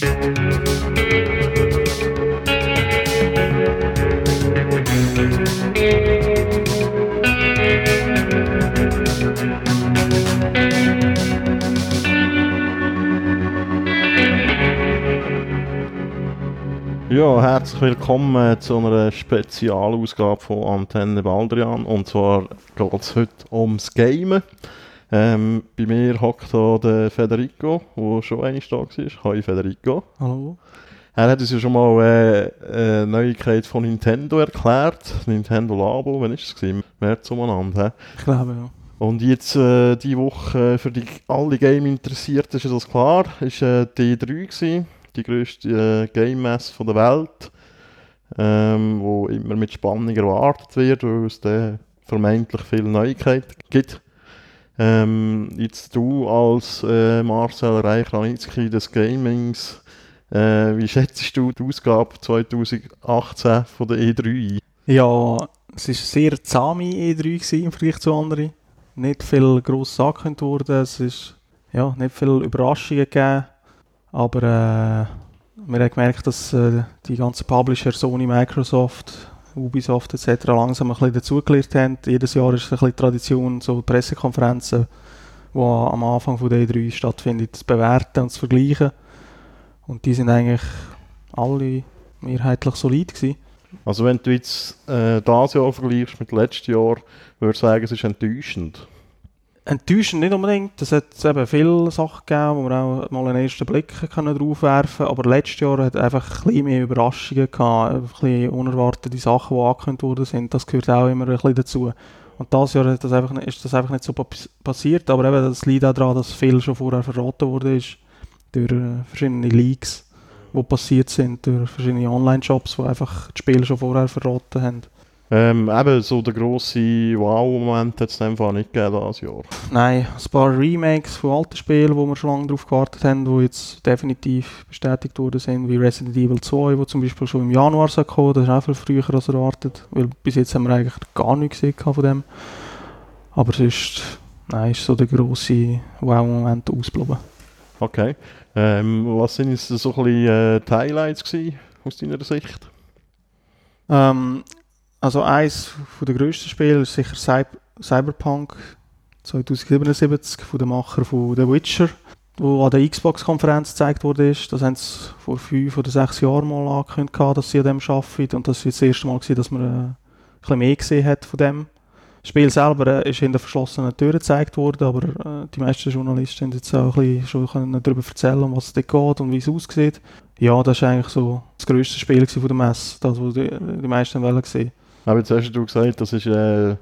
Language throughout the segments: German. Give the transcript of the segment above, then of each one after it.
Ja, herzlich willkommen zu einer Spezialausgabe von Antenne Baldrian. Und zwar geht es heute ums Gamen. Ähm, bei mir hockt hier der Federico, der schon einmal da war. Hi Federico. Hallo. Er hat uns ja schon mal äh, eine Neuigkeit von Nintendo erklärt. Nintendo Labo, wann war es? Im März umeinander. Ich glaube, ja. Und jetzt äh, die Woche äh, für die, alle Game-Interessierten ist das klar, ist äh, die E3 gewesen die grösste äh, Game Mess der Welt, ähm, wo immer mit Spannung erwartet wird, weil es da vermeintlich viele Neuigkeiten gibt. Ähm, jetzt du als äh, Marcel Reich-Ranitzky des Gamings, äh, wie schätzt du die Ausgabe 2018 von der E3 ein? Ja, es war sehr zahme E3 gewesen, im Vergleich zu anderen. Nicht viel gross angekündigt worden, es ist ja, nicht viele Überraschungen gegeben. Aber äh, wir haben gemerkt, dass äh, die ganzen Publisher, Sony, Microsoft, Ubisoft etc. langsam ein bisschen dazugelernt haben. Jedes Jahr ist es ein bisschen Tradition, so Pressekonferenzen, die am Anfang von der E3 stattfinden, zu bewerten und zu vergleichen. Und die sind eigentlich alle mehrheitlich solid gewesen. Also wenn du jetzt äh, das Jahr vergleichst mit letztem Jahr, würde ich sagen, es ist enttäuschend. Enttäuschend nicht unbedingt. Es hat eben viele Sachen gegeben, wo wir auch mal einen ersten Blick können drauf werfen. Aber letztes Jahr hat einfach ein bisschen mehr Überraschungen gehabt, ein bisschen unerwartete Sachen, die angekündigt worden sind. Das gehört auch immer ein bisschen dazu. Und dieses Jahr das einfach, ist das einfach nicht so passiert. Aber eben, das liegt auch daran, dass viel schon vorher verraten wurde durch äh, verschiedene Leaks, die passiert sind, durch verschiedene Online-Shops, die einfach das Spiel schon vorher verraten haben. Ähm, eben so der grosse Wow-Moment hat es in dem Fall nicht gegeben dieses Jahr. Nein, ein paar Remakes von alten Spielen, wo wir schon lange darauf gewartet haben, die jetzt definitiv bestätigt worden sind, wie Resident Evil 2, wo zum Beispiel schon im Januar so kommen, das ist auch viel früher als erwartet, weil bis jetzt haben wir eigentlich gar nichts gesehen von dem. Aber sonst, nein, ist so der grosse Wow-Moment ausgeblieben. Okay. Ähm, was sind jetzt so ein bisschen äh, die Highlights gewesen, aus deiner Sicht? Ähm, also eines der grössten Spiele ist sicher Cyberpunk 2077 von dem Macher von The Witcher, wo an der Xbox-Konferenz gezeigt wurde. Das haben sie vor fünf oder sechs Jahren mal angekündigt, dass sie an dem arbeiten. Und das war das erste Mal, dass man äh, ein bisschen mehr gesehen hat von dem. Das Spiel selber äh, ist hinter verschlossenen Türen gezeigt worden, aber äh, die meisten Journalisten haben jetzt auch ein bisschen schon darüber erzählen, um was es dort geht und wie es aussieht. Ja, das war eigentlich so das grösste Spiel von der Messe, das, was die, die meisten wollen sehen. Aber jetzt hast du gesagt, das ist äh,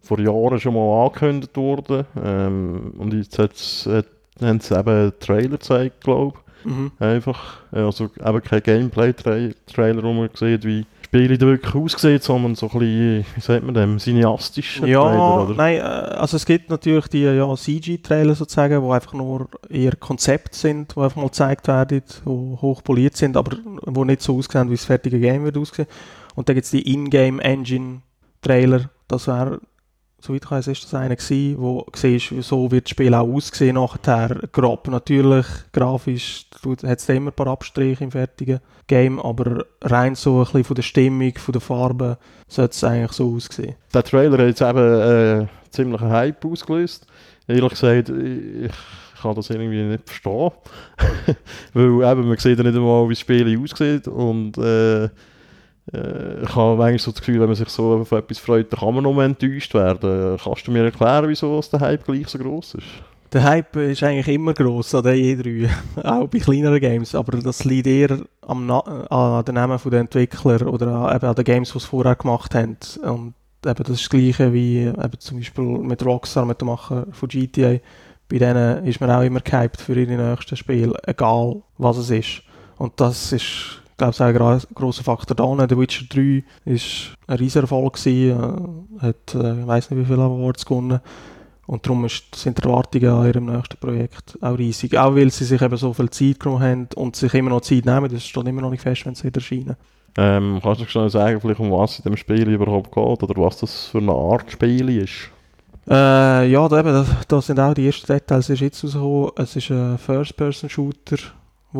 vor Jahren schon mal angekündigt worden. Ähm, und jetzt hat's, hat, haben sie eben einen Trailer gezeigt, glaube ich. Mhm. Einfach. Also eben kein Gameplay-Trailer, wo man sieht, wie Spiele da wirklich aussieht, sondern so ein bisschen, wie sagt man dem, cineastischen ja, Trailer, oder? Nein, also es gibt natürlich die ja, CG-Trailer sozusagen, die einfach nur eher Konzept sind, die einfach mal gezeigt werden, die hochpoliert sind, aber die nicht so aussehen, wie das fertige Game wird aussehen. Und dann gibt es die Ingame Engine Trailer. Das wäre, soweit ich weiß, ist das einer gewesen, wo siehst, so wird das Spiel auch aussehen nachher. Grob natürlich, grafisch hat es immer ein paar Abstriche im fertigen Game, aber rein so ein bisschen von der Stimmung, von der Farbe, sollte es eigentlich so aussehen. Der Trailer hat jetzt eben äh, ziemlich einen Hype ausgelöst. Ehrlich gesagt, ich kann das irgendwie nicht verstehen. Weil eben, man sieht ja nicht einmal, wie das Spiel aussieht und äh, äh, ich habe eigentlich so das Gefühl, wenn man sich so auf etwas freut, dann kann man noch enttäuscht werden. Kannst du mir erklären, wieso der Hype gleich so groß ist? Der Hype ist eigentlich immer gross an der E3, auch bei kleineren Games, aber das liegt eher am Na an den Namen der Entwickler oder an, eben an den Games, die sie vorher gemacht haben. Und eben das ist das Gleiche wie eben zum Beispiel mit Rockstar, mit dem Macher von GTA. Bei denen ist man auch immer gehypt für ihre nächsten Spiele, egal was es ist. Und das ist ich glaube, es ist ein grosser Faktor da. The Witcher 3 war ein riesiger Erfolg, äh, hat, äh, ich weiß nicht wie viele Awards gewonnen. Und darum ist, sind die Erwartungen an ihrem nächsten Projekt auch riesig. Auch weil sie sich eben so viel Zeit genommen haben und sich immer noch Zeit nehmen. Das steht immer noch nicht fest, wenn sie erscheinen. Ähm, kannst du schon sagen, vielleicht um was in dem Spiel überhaupt geht oder was das für eine Art Spiel ist? Äh, ja, da, eben, das, das sind auch die ersten Details. Es ist jetzt rausgekommen. Es ist ein First-Person-Shooter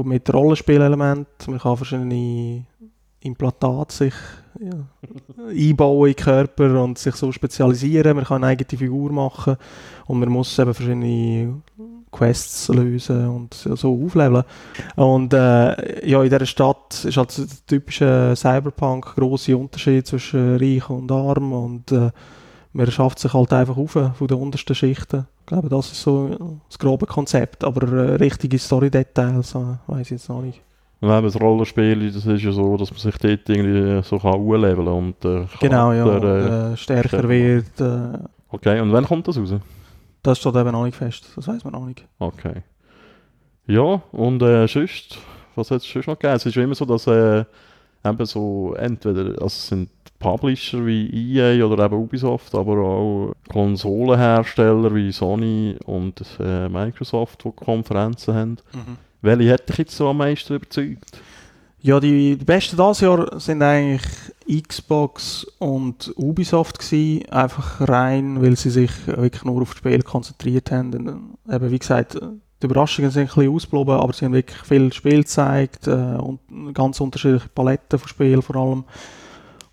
mit Rollenspielelement, man kann verschiedene Implantate sich ja, einbauen in den Körper und sich so spezialisieren. Man kann eine eigene Figur machen und man muss eben verschiedene Quests lösen und so aufleveln. Und äh, ja, in dieser Stadt ist halt der typische Cyberpunk große Unterschied zwischen Reich und Arm und äh, man schafft sich halt einfach auf von den untersten Schichten. Ich glaube, das ist so das grobe Konzept, aber äh, richtige Story-Details äh, weiß ich jetzt noch nicht. Wenn das Rollenspiel, das ist ja so, dass man sich dort irgendwie so kann leveln und äh, Genau, ja, und, äh, stärker stärker wird. Äh, okay, und wann kommt das raus? Das steht eben noch nicht fest, das weiß man noch nicht. Okay. Ja, und äh, sonst, was hat es sonst noch gegeben? Es ist ja immer so, dass äh, eben so entweder, also es sind Publisher wie EA oder eben Ubisoft, aber auch Konsolenhersteller wie Sony und äh, Microsoft, die Konferenzen haben. Mhm. Welche hat dich jetzt so am meisten überzeugt? Ja, die, die besten dieses Jahr sind eigentlich Xbox und Ubisoft gewesen, einfach rein, weil sie sich wirklich nur auf das Spiel konzentriert haben. Und, äh, eben, wie gesagt, die Überraschungen sind ein bisschen ausgeblieben, aber sie haben wirklich viel Spiel gezeigt äh, und ganz unterschiedliche Paletten von Spielen vor allem.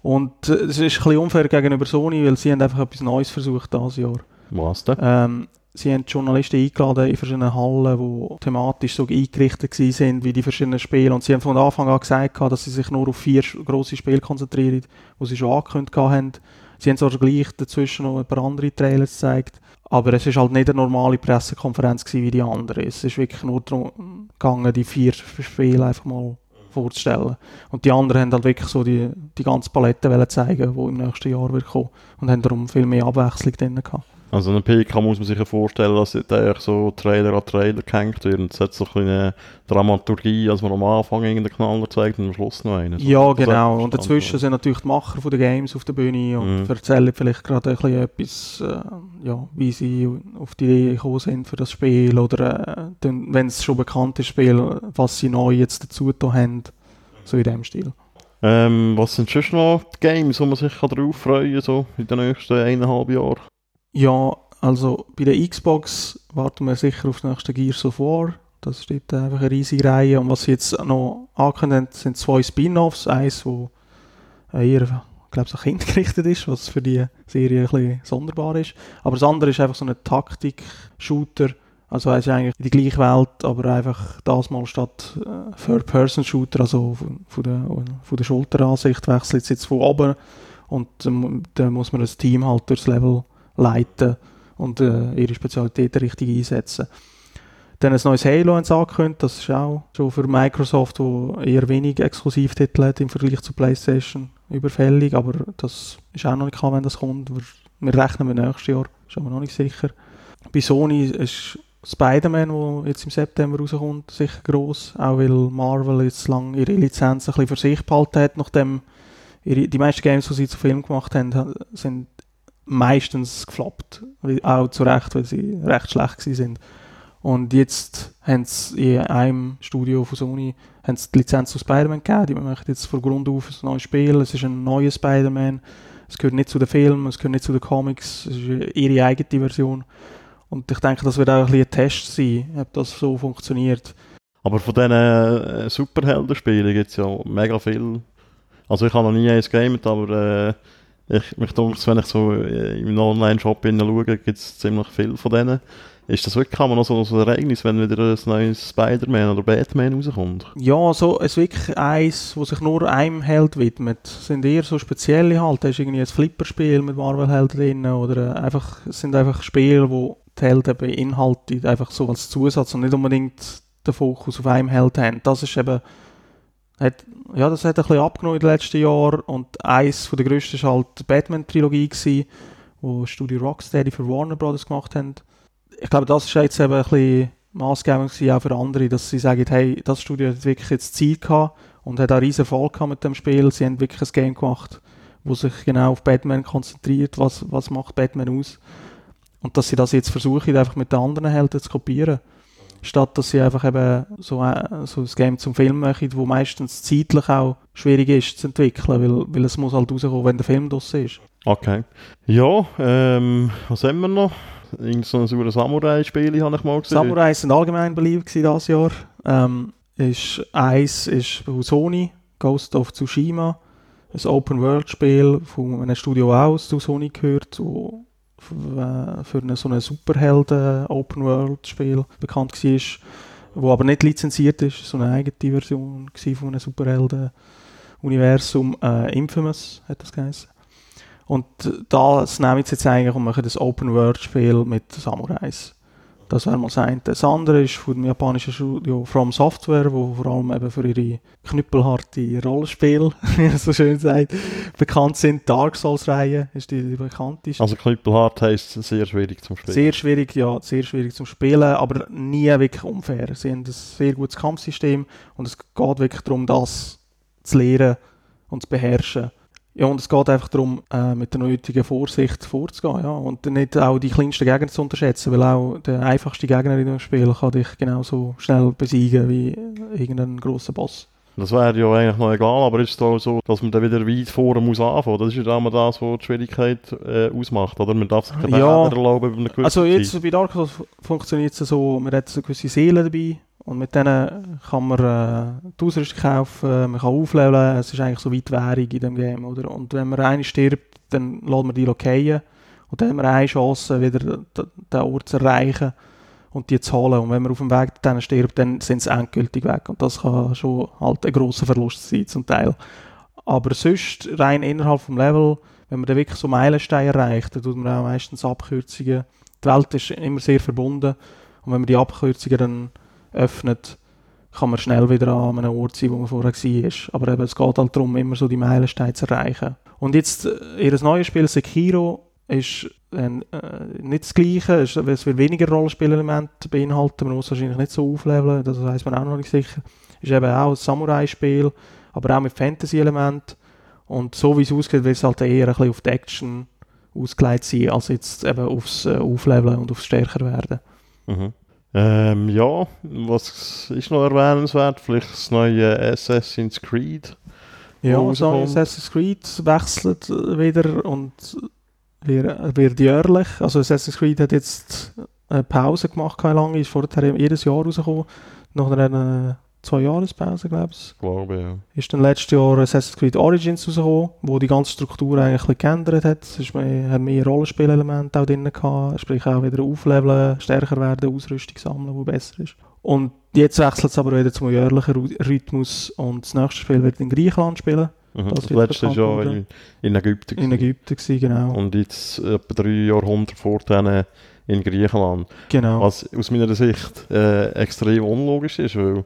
Und äh, es ist ein bisschen unfair gegenüber Sony, weil sie haben einfach etwas Neues versucht dieses Jahr. Was denn? Ähm, sie haben Journalisten eingeladen in verschiedenen Hallen, die thematisch so eingerichtet sind wie die verschiedenen Spiele. Und sie haben von Anfang an gesagt, dass sie sich nur auf vier grosse Spiele konzentrieren, die sie schon angekündigt haben. Sie haben zwar gleich dazwischen noch ein paar andere Trailers gezeigt, aber es ist halt nicht eine normale Pressekonferenz wie die andere. Es ist wirklich nur darum gegangen, die vier Spiele einfach mal vorzustellen. Und die anderen haben halt wirklich so die, die ganze Palette zeigen, die im nächsten Jahr wird kommen. Und haben darum viel mehr Abwechslung drin gehabt. Also eine PK muss man sich ja vorstellen, dass da so Trailer an Trailer gehängt wird. Und es hat so eine Dramaturgie, als man am Anfang irgendeinen Knaller zeigt und am Schluss noch einen. Ja, so, genau. Und dazwischen sind natürlich die Macher von den Games auf der Bühne und mhm. erzählen vielleicht gerade ein bisschen etwas, äh, ja, wie sie auf die Idee gekommen sind für das Spiel oder äh, wenn es schon bekannt ist, Spiel, was sie neu jetzt dazu haben. So in dem Stil. Ähm, was sind schon noch die Games, wo man sich darauf freuen kann, so in den nächsten eineinhalb Jahren? Ja, also bei der Xbox warten wir sicher auf das nächste Gears of War. Das steht einfach eine riesige Reihe. Und was sie jetzt noch angekündigt sind zwei Spin-Offs. Eins, wo eher, ich glaube, so kindgerichtet ist, was für die Serie ein bisschen sonderbar ist. Aber das andere ist einfach so ein Taktik-Shooter. Also es ist eigentlich die gleiche Welt, aber einfach das mal statt äh, Third-Person-Shooter, also von, von, der, von der Schulteransicht wechselt es jetzt von oben und ähm, dann muss man das Team halt durchs Level leiten und äh, ihre Spezialitäten richtig einsetzen. Dann ein neues Halo haben sie angekündigt, das ist auch schon für Microsoft, wo eher wenig Exklusivtitel hat im Vergleich zu PlayStation, überfällig, aber das ist auch noch nicht klar, wenn das kommt. Wir, wir rechnen mit nächstes Jahr, ist aber noch nicht sicher. Bei Sony ist Spider-Man, der jetzt im September rauskommt, sicher gross, auch weil Marvel jetzt lange ihre Lizenz ein bisschen für sich behalten hat, nachdem ihre, die meisten Games, die sie zu Film gemacht haben, sind meistens gefloppt. Auch zu Recht, weil sie recht schlecht sind. Und jetzt haben sie in einem Studio von Sony haben sie die Lizenz zu Spider-Man gegeben. Die machen jetzt von Grund auf ein neues Spiel. Es ist ein neuer Spider-Man. Es gehört nicht zu den Filmen, es gehört nicht zu den Comics. Es ist ihre eigene Version. Und ich denke, das wird auch ein, bisschen ein Test sein, ob das so funktioniert. Aber von diesen äh, Superhelden-Spielen gibt es ja mega viel. Also ich habe noch nie eins gegamet, aber äh, ich, mich denke, wenn ich so äh, im Online-Shop schaue, gibt es ziemlich viel von denen. Ist das wirklich noch so ein Ereignis, wenn wieder ein neues Spider-Man oder Batman rauskommt? Ja, so es wirklich eins, wo sich nur einem Held widmet. Das sind eher so spezielle halt. Da ist irgendwie ein Flipperspiel mit Marvel-Helden drin oder äh, einfach, es sind einfach Spiele, wo die Helden beinhaltet, einfach so als Zusatz und nicht unbedingt den Fokus auf einem Held haben. Das ist eben hat, ja, das hat ein bisschen abgenommen in den letzten Jahren und eins der grössten war halt die Batman-Trilogie wo Studio Rocksteady für Warner Brothers gemacht haben. Ich glaube, das war jetzt eben ein bisschen maßgebend auch für andere, dass sie sagen, hey, das Studio hat wirklich jetzt Zeit gehabt und hat auch riesen Erfolg mit dem Spiel. Sie haben wirklich ein Game gemacht, wo sich genau auf Batman konzentriert, was, was macht Batman aus. Und dass sie das jetzt versuchen, einfach mit den anderen Helden zu kopieren statt dass sie einfach eben so, äh, so ein Game zum Film machen, wo meistens zeitlich auch schwierig ist zu entwickeln, weil, weil es muss halt rauskommen, wenn der Film draussen ist. Okay. Ja, ähm, was haben wir noch? Irgend so ein Samurai-Spiel habe ich mal gesehen. Samurai sind allgemein beliebt dieses Jahr. Ähm, ist eins ist von Sony, Ghost of Tsushima, ein Open-World-Spiel von einem Studio aus zu Sony gehört, wo für eine, so ein Superhelden-Open-World-Spiel bekannt war, wo aber nicht lizenziert ist, so eine eigene Version von einem Superhelden-Universum. Äh, Infamous hat das geheißen. Und das nehmen sie jetzt eigentlich und machen das Open-World-Spiel mit Samurais. Das wäre mal das eine. Das andere ist von dem japanischen Studio From Software, wo vor allem eben für ihre knüppelharte Rollenspiele, wie man so schön sagt, bekannt sind. Dark Souls-Reihe ist die, die bekannteste. Also knüppelhart heisst sehr schwierig zum Spielen. Sehr schwierig, ja, sehr schwierig zum Spielen, aber nie wirklich unfair. Sie haben ein sehr gutes Kampfsystem und es geht wirklich darum, das zu lernen und zu beherrschen. Ja, und es geht einfach darum, äh, mit der nötigen Vorsicht vorzugehen, ja, und nicht auch die kleinsten Gegner zu unterschätzen, weil auch der einfachste Gegner in dem Spiel kann dich genauso schnell besiegen wie irgendein großer Boss. Das wäre ja eigentlich noch egal, aber ist es auch so, dass man dann wieder weit vorne muss anfangen. Das ist ja immer das, was die Schwierigkeit äh, ausmacht, oder? Man darf sich keine Ja. Fehler erlauben über eine gewisse Also jetzt bei Dark Souls funktioniert es so, man hat so gewisse Seelen dabei und mit denen kann man äh, die Ausrüstung kaufen, man kann aufleveln, es ist eigentlich so weit Währung in dem Game, oder? Und wenn man einen stirbt, dann lässt man die lokieren und dann haben wir eine Chance, wieder den Ort zu erreichen und die zu holen. Und wenn man auf dem Weg dann stirbt, dann sind sie endgültig weg und das kann schon halt ein grosser Verlust sein zum Teil. Aber sonst, rein innerhalb vom Level, wenn man dann wirklich so Meilensteine erreicht, dann tut man auch meistens Abkürzungen. Die Welt ist immer sehr verbunden und wenn man die Abkürzungen dann öffnet, kann man schnell wieder an einem Ort sein, wo man vorher war. Aber eben, es geht halt darum, immer so die Meilensteine zu erreichen. Und jetzt, äh, ihr neues Spiel Sekiro ist äh, nicht das Gleiche, es, es wird weniger Rollenspielelemente beinhalten, man muss wahrscheinlich nicht so aufleveln, das weiß man auch noch nicht sicher. Ist eben auch ein Samurai-Spiel, aber auch mit Fantasy-Elementen. Und so wie es aussieht, wird es halt eher ein bisschen auf die Action ausgelegt sein, als jetzt eben aufs äh, Aufleveln und aufs Stärker werden. Mhm. Ähm, ja, was ist noch erwähnenswert? Vielleicht das neue Assassin's Creed. Ja, rauskommt. Assassin's Creed wechselt äh, wieder und wird, wird jährlich. Also Assassin's Creed hat jetzt eine Pause gemacht, keine lange, ist vorher jedes Jahr rausgekommen. Nach einer zwei Jahrespause, glaube ich, Glaube ja. ist dann letztes Jahr Assassin's Creed Origins rausgekommen, wo die ganze Struktur eigentlich geändert hat. Es ist mehr, hat mehr Rollenspielelemente auch drin gehabt, sprich auch wieder aufleveln, stärker werden, Ausrüstung sammeln, wo besser ist. Und jetzt wechselt es aber wieder zum jährlichen Rhythmus und das nächste Spiel wird in Griechenland spielen, Mhm. Das Das, letzte ist bekannt ja worden. in, in Ägypten. in. Ägypten gewesen, genau. Und jetzt etwa drei Jahrhunderte vor denen in Griechenland. genau. Was aus meiner Sicht äh, extrem unlogisch ist, weil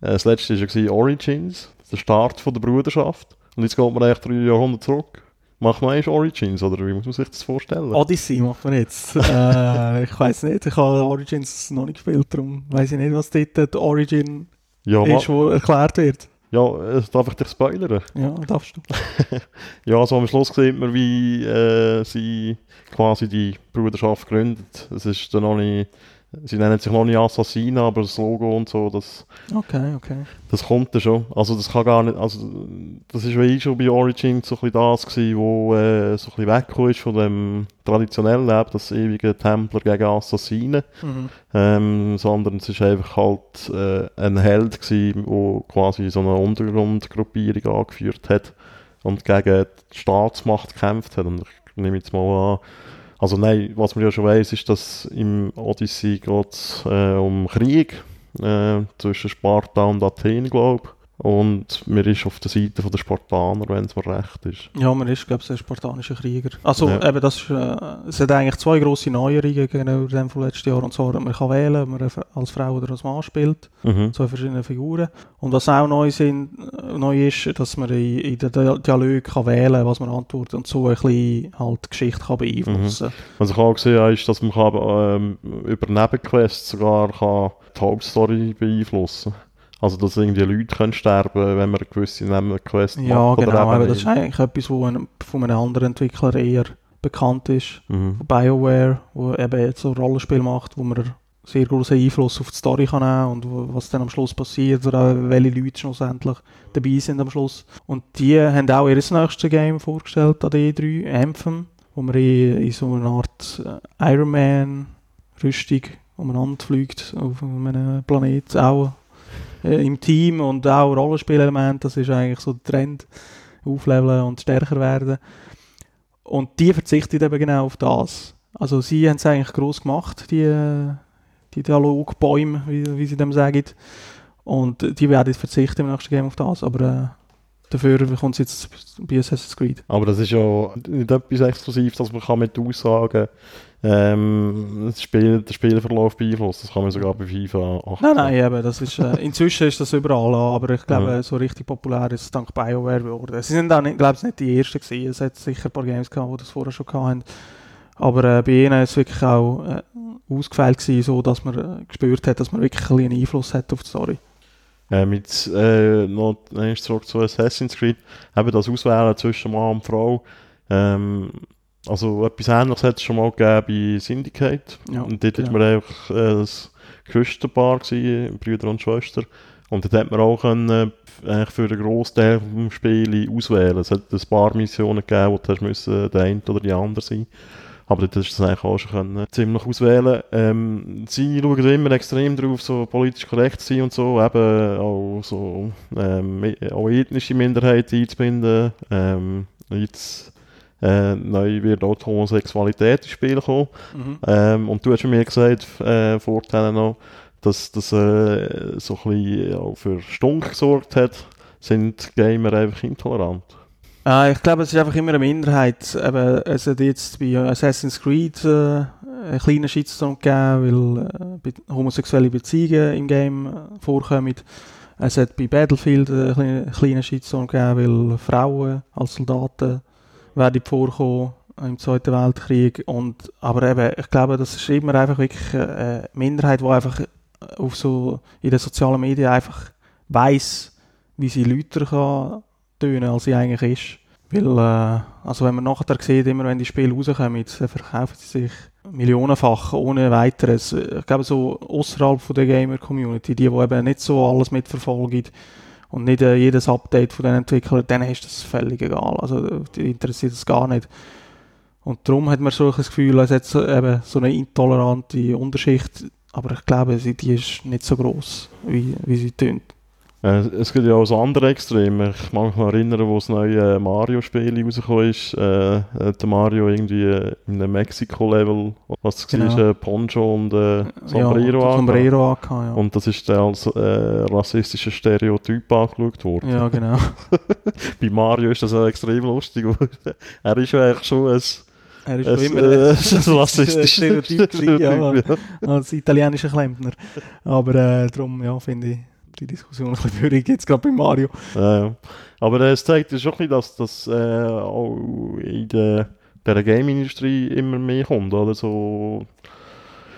das letzte war ja Origins, der Start von der Bruderschaft. Und jetzt geht man eigentlich drei Jahrhunderte zurück. Macht man eigentlich Origins, oder wie muss man sich das vorstellen? Odyssey macht man jetzt. äh, ich weiß nicht, ich habe Origins noch nicht gespielt, darum weiß ich nicht, was dort die Origin ja, ist, wo erklärt wird. ja, äh, darf ich dich spoilern? Ja, darfst du. Ja, also am Schluss sieht man, wie äh, sie quasi die Bruderschaft gründet. Es ist dann noch nicht, sie nennen sich noch nicht Assassina, aber das Logo und so, das, Okay, okay. das kommt dann schon. Also das kann gar nicht, also das ist wie schon bei Origin so ein das gewesen, wo äh, so ein bisschen weggekommen ist von dem traditionellen Leben, das ewige Templer gegen Assassinen, Mhm. ähm, sondern es ist einfach halt äh, ein Held gewesen, der quasi so eine Untergrundgruppierung angeführt hat und gegen die Staatsmacht gekämpft hat. Und ich nehme jetzt mal an, also nein, was man ja schon weiß, ist, dass im Odyssey geht äh, um Krieg äh, zwischen Sparta und Athen, glaube. Und man ist auf der Seite der Spartaner, wenn es mir recht ist. Ja, man ist, glaube ich, ein spartanischer Krieger. Also, Ja. eben, das ist, äh, es hat eigentlich zwei grosse Neuerungen gegenüber dem von letzten Jahr. Und zwar, man kann wählen, ob man als Frau oder als Mann spielt. Mhm. zwei verschiedene Figuren. Und was auch neu, sind, äh, neu ist, dass man in, in den Dia- Dialog kann wählen was man antwortet und so ein bisschen halt die Geschichte kann beeinflussen Was ich auch gesehen habe, ist, dass man kann, ähm, über Nebenquests sogar kann die Hauptstory beeinflussen kann. Also, dass irgendwie Leute können sterben wenn man eine gewisse Nebenquest Ja, macht. oder genau. Aber das ist eigentlich etwas, was einem- von einem anderen Entwickler eher bekannt ist. Mhm. BioWare, wo eben jetzt so ein Rollenspiel macht, wo man sehr großen Einfluss auf die Story kann nehmen und was dann am Schluss passiert oder auch welche Leute schlussendlich dabei sind am Schluss. Und die haben auch ihr nächstes Game vorgestellt an der E3, Anthem, wo man in, in so einer Art äh, Iron Man Rüstung umeinander fliegt auf einem Planet auch äh, im Team und auch Rollenspielelement, das ist eigentlich so der Trend, aufleveln und stärker werden. Und die verzichtet eben genau auf das. Also sie haben es eigentlich groß gemacht, die, die Dialogbäume, wie, wie sie dem sagen. Und die werden verzichten im nächsten Game auf das, aber äh, dafür kommt es jetzt bei Assassin's Creed. Aber das ist ja nicht etwas Exklusives, dass man kann mit Aussagen ähm, das Spiel, den Spielverlauf beeinflussen. Das kann man sogar bei FIFA 8. Nein, nein, eben, das ist, äh, inzwischen ist das überall, aber ich glaube, ja. so richtig populär ist es dank BioWare geworden. Sie sind auch, nicht, glaube ich, nicht die Ersten gewesen. Es hat sicher ein paar Games gehabt, die das vorher schon hatten. Aber äh, bei ihnen war es wirklich auch äh, ausgefeilt gewesen, so dass man äh, gespürt hat, dass man wirklich einen Einfluss hat auf die Story. Äh, mit, äh, noch zurück zu Assassin's Creed, eben das Auswählen zwischen Mann und Frau, ähm, also etwas Ähnliches hat es schon mal gegeben bei Syndicate. Ja, und dort genau. war man einfach äh, das Küstenpaar, gewesen, Brüder und Schwester. Und dort hat man auch können, äh, für einen Großteil des Spiels auswählen. Es hat ein paar Missionen gegeben, wo du der eine oder die andere sein aber dort hast du es eigentlich auch schon können, ziemlich auswählen. Ähm, sie schauen immer extrem darauf, so politisch korrekt zu sein und so, eben auch so ähm, auch ethnische Minderheiten einzubinden. Ähm, jetzt äh, neu wird auch die Homosexualität ins Spiel kommen. Mhm. Ähm, und du hast mir gesagt, äh, Vorteile noch, dass das äh, so ein bisschen auch für Stunk gesorgt hat, sind Gamer einfach intolerant. Äh, ich glaube, es ist einfach immer eine Minderheit. Eben, es hat jetzt bei Assassin's Creed äh, einen kleinen Shitstorm gegeben, weil äh, homosexuelle Beziehungen im Game äh, vorkommen. Es hat bei Battlefield einen kleinen Shitstorm gegeben, weil Frauen als Soldaten werden vorkommen im Zweiten Weltkrieg. Und, aber eben, ich glaube, das ist immer einfach wirklich eine Minderheit, die einfach auf so, in den sozialen Medien einfach weiß, wie sie Leute kann tönen, als sie eigentlich ist. Weil, äh, also wenn man nachher sieht, immer wenn die Spiele rauskommen, dann verkaufen sie sich millionenfach ohne weiteres. Ich glaube, so außerhalb von der Gamer-Community, die, die eben nicht so alles mitverfolgen, und nicht äh, jedes Update von den Entwicklern, dann ist das völlig egal. Also die interessiert es gar nicht. Und darum hat man so das Gefühl, es hat so, eben so eine intolerante Unterschicht, aber ich glaube, die ist nicht so groß, wie, wie sie tönt. Äh, es gibt ja auch so andere Extreme. Ich mag mich noch erinnern, wo das neue Mario-Spiel rausgekommen ist. Äh, der Mario irgendwie in einem Mexiko-Level, was genau. war, äh, Poncho und äh, Sombrero, ja, Sombrero AK, ja. Und das ist dann als äh, rassistisches Stereotyp angeschaut worden. Ja, genau. Bei Mario ist das auch extrem lustig. er ist ja eigentlich schon ein er ist schon immer äh, ein rassistisches Stereotyp, ja, als italienischer Klempner. Aber äh, darum, ja, finde ich die Diskussion ein bisschen schwierig, jetzt gerade bei Mario. Ja, ja. Aber es zeigt schon ein bisschen, dass das äh, auch in der, der Game-Industrie immer mehr kommt, oder so.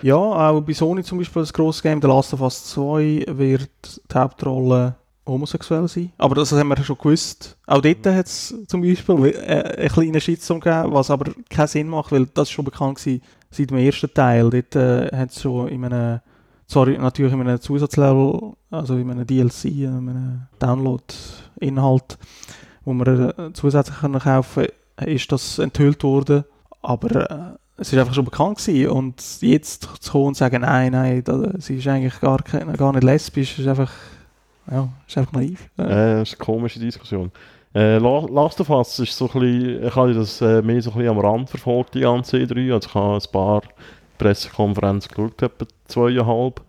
Ja, auch bei Sony zum Beispiel das grosse Game, The Last of Us 2 wird die Hauptrolle homosexuell sein. Aber das haben wir schon gewusst. Auch dort hat es zum Beispiel äh, einen kleinen Shitstorm gegeben, was aber keinen Sinn macht, weil das schon bekannt war seit dem ersten Teil. Dort äh, hat es schon in einem sorry, natürlich in einem Zusatzlevel, also in einem DLC, in einem Download-Inhalt, wo man äh, zusätzlich kaufen kann, ist das enthüllt worden. Aber äh, es ist einfach schon bekannt gewesen. Und jetzt zu kommen und sagen, nein, nein, das, sie ist eigentlich gar, gar nicht lesbisch, ist einfach, ja, ist einfach naiv. Äh, das ist eine komische Diskussion. Äh, Last of Us ist so ein bisschen, ich habe das äh, mehr so ein bisschen am Rand verfolgt, die ganze E3. Also ich habe ein paar Pressekonferenz geschaut, etwa zweieinhalb.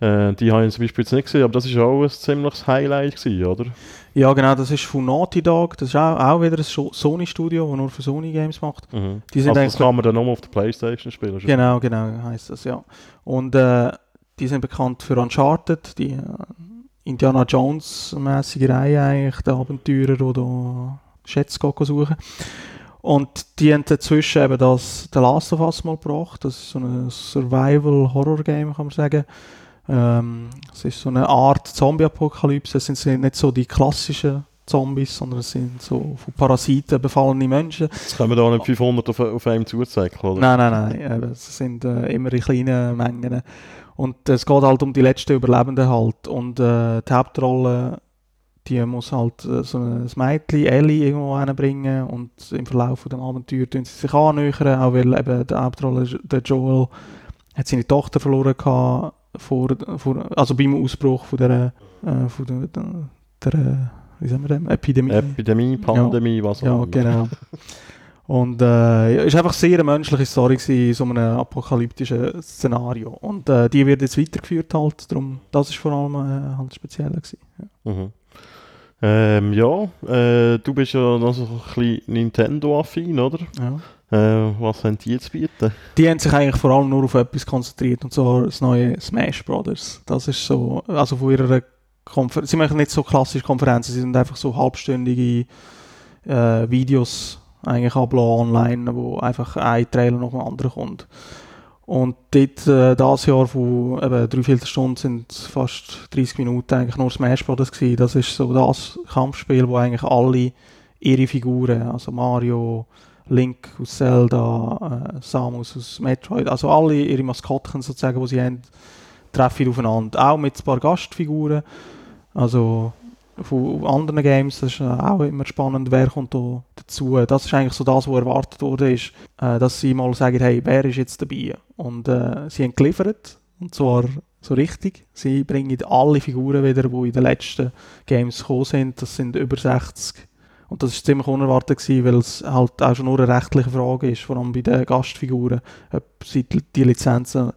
Äh, die habe ich zum Beispiel jetzt nicht gesehen, aber das war auch ein ziemliches Highlight, gewesen, oder? Ja, genau, das ist von Naughty Dog. Das ist auch, auch wieder ein Sony-Studio, das nur für Sony Games macht. Mhm. Die sind also das kann man dann nochmal auf der Playstation spielen? Genau, genau, heisst das, ja. Und äh, die sind bekannt für Uncharted, die äh, Indiana Jones-mäßige Reihe eigentlich, der Abenteurer, die da Schätze suchen. Und die haben dazwischen eben das The Last of Us mal gebracht. Das ist so ein Survival-Horror-Game, kann man sagen. Ähm, es ist so eine Art Zombie-Apokalypse. Es sind nicht so die klassischen Zombies, sondern es sind so von Parasiten befallene Menschen. Das können wir da nicht 500 auf, auf einem zuzeigen, oder? Nein, nein, nein. Es sind äh, immer in kleinen Mengen. Und es geht halt um die letzten Überlebenden halt. Und äh, die Hauptrolle die muss halt äh, so ein Mädchen, Ellie, irgendwo hinbringen und im Verlauf von dem Abenteuer tun sie sich annähern, auch weil eben der Hauptrolle, der Joel, hat seine Tochter verloren gehabt, vor, vor, also beim Ausbruch von der äh, von der, der, äh, wie sagen wir dem, Epidemie. Epidemie, Pandemie, was auch Ja, immer. genau. Und äh, es war einfach sehr eine menschliche Story in so einem apokalyptischen Szenario. Und äh, die wird jetzt weitergeführt halt, darum, das ist vor allem äh, halt speziell gewesen. Ja. Mhm. Ähm, ja, äh, du bist ja noch so ein bisschen Nintendo-affin, oder? Ja. Äh, was haben die jetzt bieten? Die haben sich eigentlich vor allem nur auf etwas konzentriert, und zwar das neue Smash Brothers. Das ist so, also von ihrer Konferenz, sie machen nicht so klassische Konferenzen, sie sind einfach so halbstündige äh, Videos eigentlich ablassen online, wo einfach ein Trailer nach dem anderen kommt. Und dort, äh, das Jahr von eben drei Viertelstunden sind fast 30 Minuten eigentlich nur Smash Brothers gewesen. Das ist so das Kampfspiel, wo eigentlich alle ihre Figuren, also Mario, Link aus Zelda, äh, Samus aus Metroid, also alle ihre Maskottchen sozusagen, die sie haben, treffen aufeinander. Auch mit ein paar Gastfiguren, also von anderen Games, das ist äh, auch immer spannend, wer kommt da dazu. Das ist eigentlich so das, was erwartet wurde, ist, äh, dass sie mal sagen, hey, wer ist jetzt dabei? Und äh, sie haben geliefert, und zwar so richtig. Sie bringen alle Figuren wieder, die in den letzten Games gekommen sind. Das sind über 60 und das war ziemlich unerwartet, gewesen, weil es halt auch schon nur eine rechtliche Frage ist, vor allem bei den Gastfiguren, ob sie die die Lizenzen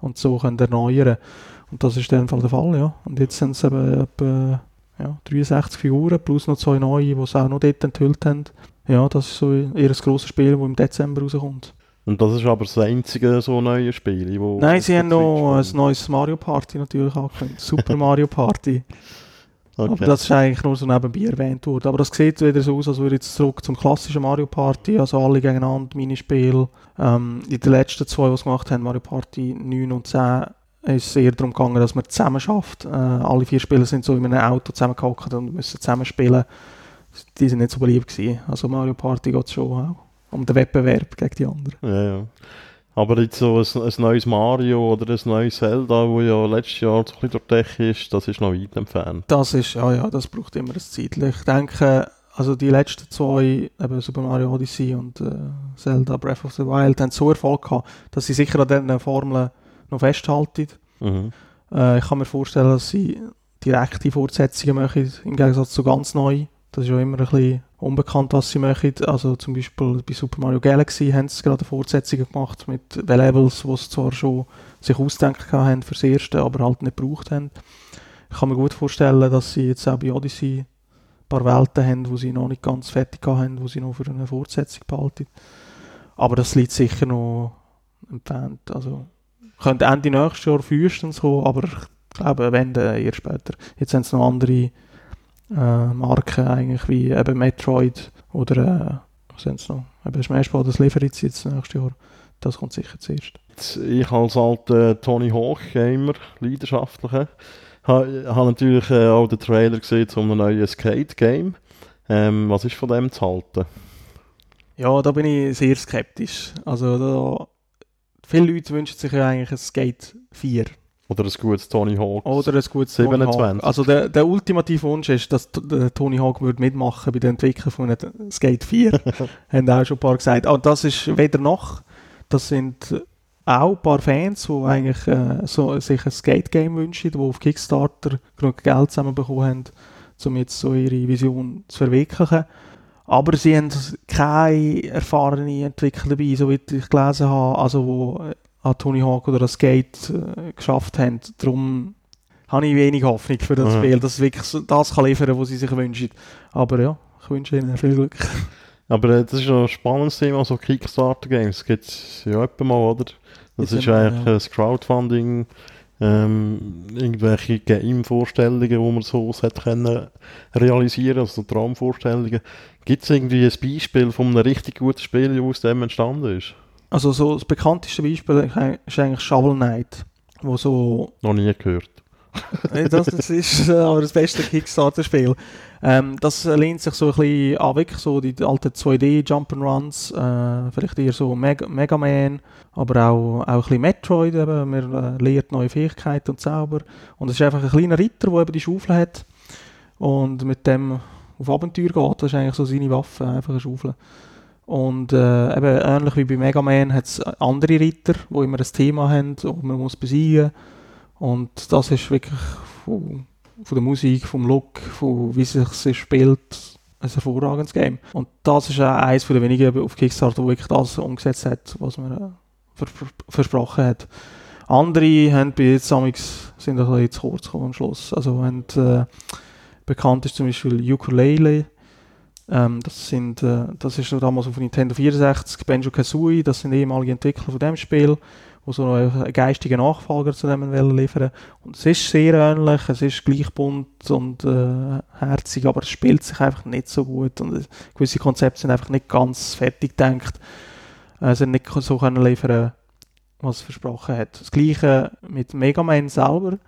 und so können erneuern Und das ist in dem Fall der Fall, ja. Und jetzt sind es eben etwa ja, 63 Figuren plus noch zwei neue, die sie auch noch dort enthüllt haben. Ja, das ist so ihr grosses Spiel, das im Dezember rauskommt. Und das ist aber das einzige so neue Spiel, wo... Nein, sie haben noch ein neues Mario Party natürlich angekündigt. Super Mario Party. kommt. Aber Okay. das ist eigentlich nur so nebenbei erwähnt worden. Aber das sieht wieder so aus, als würde jetzt zurück zum klassischen Mario Party, also alle gegeneinander, Minispiel. Ähm, in den letzten zwei, die sie gemacht haben, Mario Party 9 und 10, ist es eher darum gegangen, dass man zusammen schafft. Äh, alle vier Spieler sind so in einem Auto zusammengehockt und müssen zusammen spielen. Die sind nicht so beliebt gewesen. Also Mario Party geht schon auch um den Wettbewerb gegen die anderen. Ja, ja. Aber jetzt so ein, ein neues Mario oder ein neues Zelda, wo ja letztes Jahr so ein bisschen durch die Decke ist, das ist noch weit entfernt. Das ist, ja, ja, das braucht immer ein Zeit. Ich denke, also die letzten zwei, eben Super Mario Odyssey und äh, Zelda Breath of the Wild, haben so Erfolg gehabt, dass sie sicher an diesen Formeln noch festhalten. Mhm. Äh, ich kann mir vorstellen, dass sie direkte Fortsetzungen machen, im Gegensatz zu ganz neu. Das ist ja immer ein bisschen unbekannt, was sie machen. Also zum Beispiel bei Super Mario Galaxy haben sie gerade Fortsetzungen gemacht mit Levels, die sie zwar schon sich ausgedacht haben fürs Erste, aber halt nicht gebraucht haben. Ich kann mir gut vorstellen, dass sie jetzt auch bei Odyssey ein paar Welten haben, die sie noch nicht ganz fertig haben, die sie noch für eine Fortsetzung behalten. Aber das liegt sicher noch entfernt. Also könnte Ende nächstes Jahr frühestens kommen, aber ich glaube, wenn, dann eher später. Jetzt haben sie noch andere äh, Marken, eigentlich wie eben Metroid oder äh, was haben sie noch? Eben Smash Bros. das liefert jetzt, jetzt nächstes Jahr. Das kommt sicher zuerst. Ich als alter Tony Hawk-Gamer, leidenschaftlicher, habe ha natürlich äh, auch den Trailer gesehen zu einem neuen Skate-Game. Ähm, was ist von dem zu halten? Ja, da bin ich sehr skeptisch. Also da, viele Leute wünschen sich ja eigentlich ein Skate 4 Oder ein gutes Tony Hawk? oder ein gutes Tony 27. Hawk. Also der, der ultimative Wunsch ist, dass der Tony Hawk würde mitmachen bei der Entwicklung von einem Skate 4. Haben auch schon ein paar gesagt. Aber das ist weder noch. Das sind auch ein paar Fans, die eigentlich äh, so, sich ein Skate-Game wünschen, die auf Kickstarter genug Geld zusammenbekommen haben, um jetzt so ihre Vision zu verwirklichen. Aber sie haben keine erfahrene Entwickler dabei, so wie ich gelesen habe, also wo äh, an Tony Hawk oder an Skate äh, geschafft haben. Darum habe ich wenig Hoffnung für das Mhm. Spiel, dass es wirklich das kann liefern, was sie sich wünschen. Aber ja, ich wünsche ihnen viel Glück. Aber äh, das ist ein spannendes Thema, so Kickstarter-Games. Das gibt es ja etwa mal, oder? Das ist eigentlich ja. ein Crowdfunding, ähm, irgendwelche Game-Vorstellungen, die man so hätte können realisieren, also Traumvorstellungen. Gibt es irgendwie ein Beispiel von einem richtig guten Spiel, das aus dem entstanden ist? Also so das bekannteste Beispiel ist eigentlich Shovel Knight, wo so Noch nie gehört. Das, das ist äh, aber das beste Kickstarter-Spiel. Ähm, das lehnt sich so ein bisschen an, wirklich so die alten 2D-Jump'n'Runs, äh, vielleicht eher so Meg Mega Man, aber auch, auch ein bisschen Metroid, eben. man äh, lernt neue Fähigkeiten und Zauber. Und es ist einfach ein kleiner Ritter, der eben die Schaufel hat und mit dem auf Abenteuer geht. Das ist eigentlich so seine Waffe, einfach eine Schaufel. Und äh, eben ähnlich wie bei Mega Man hat es andere Ritter, die immer ein Thema haben und man muss besiegen. Und das ist wirklich, puh, von der Musik, vom Look, von wie sich es spielt, ein hervorragendes Game. Und das ist auch eines der wenigen auf Kickstarter, wo wirklich das umgesetzt hat, was man äh, ver ver versprochen hat. Andere haben bei jetzt amigs, sind ein bisschen zu kurz gekommen am Schluss. Also haben, äh, bekannt ist zum Beispiel Ukulele. Ähm, das, sind, äh, das ist noch damals auf Nintendo 64, Banjo Kazooie, das sind ehemalige Entwickler von dem Spiel, die so einen geistigen Nachfolger zu dem liefern Und es ist sehr ähnlich, es ist gleich bunt und äh, herzig, aber es spielt sich einfach nicht so gut und äh, gewisse Konzepte sind einfach nicht ganz fertig gedacht. Äh, sind nicht so können liefern was versprochen hat. Das gleiche mit Mega Man selber.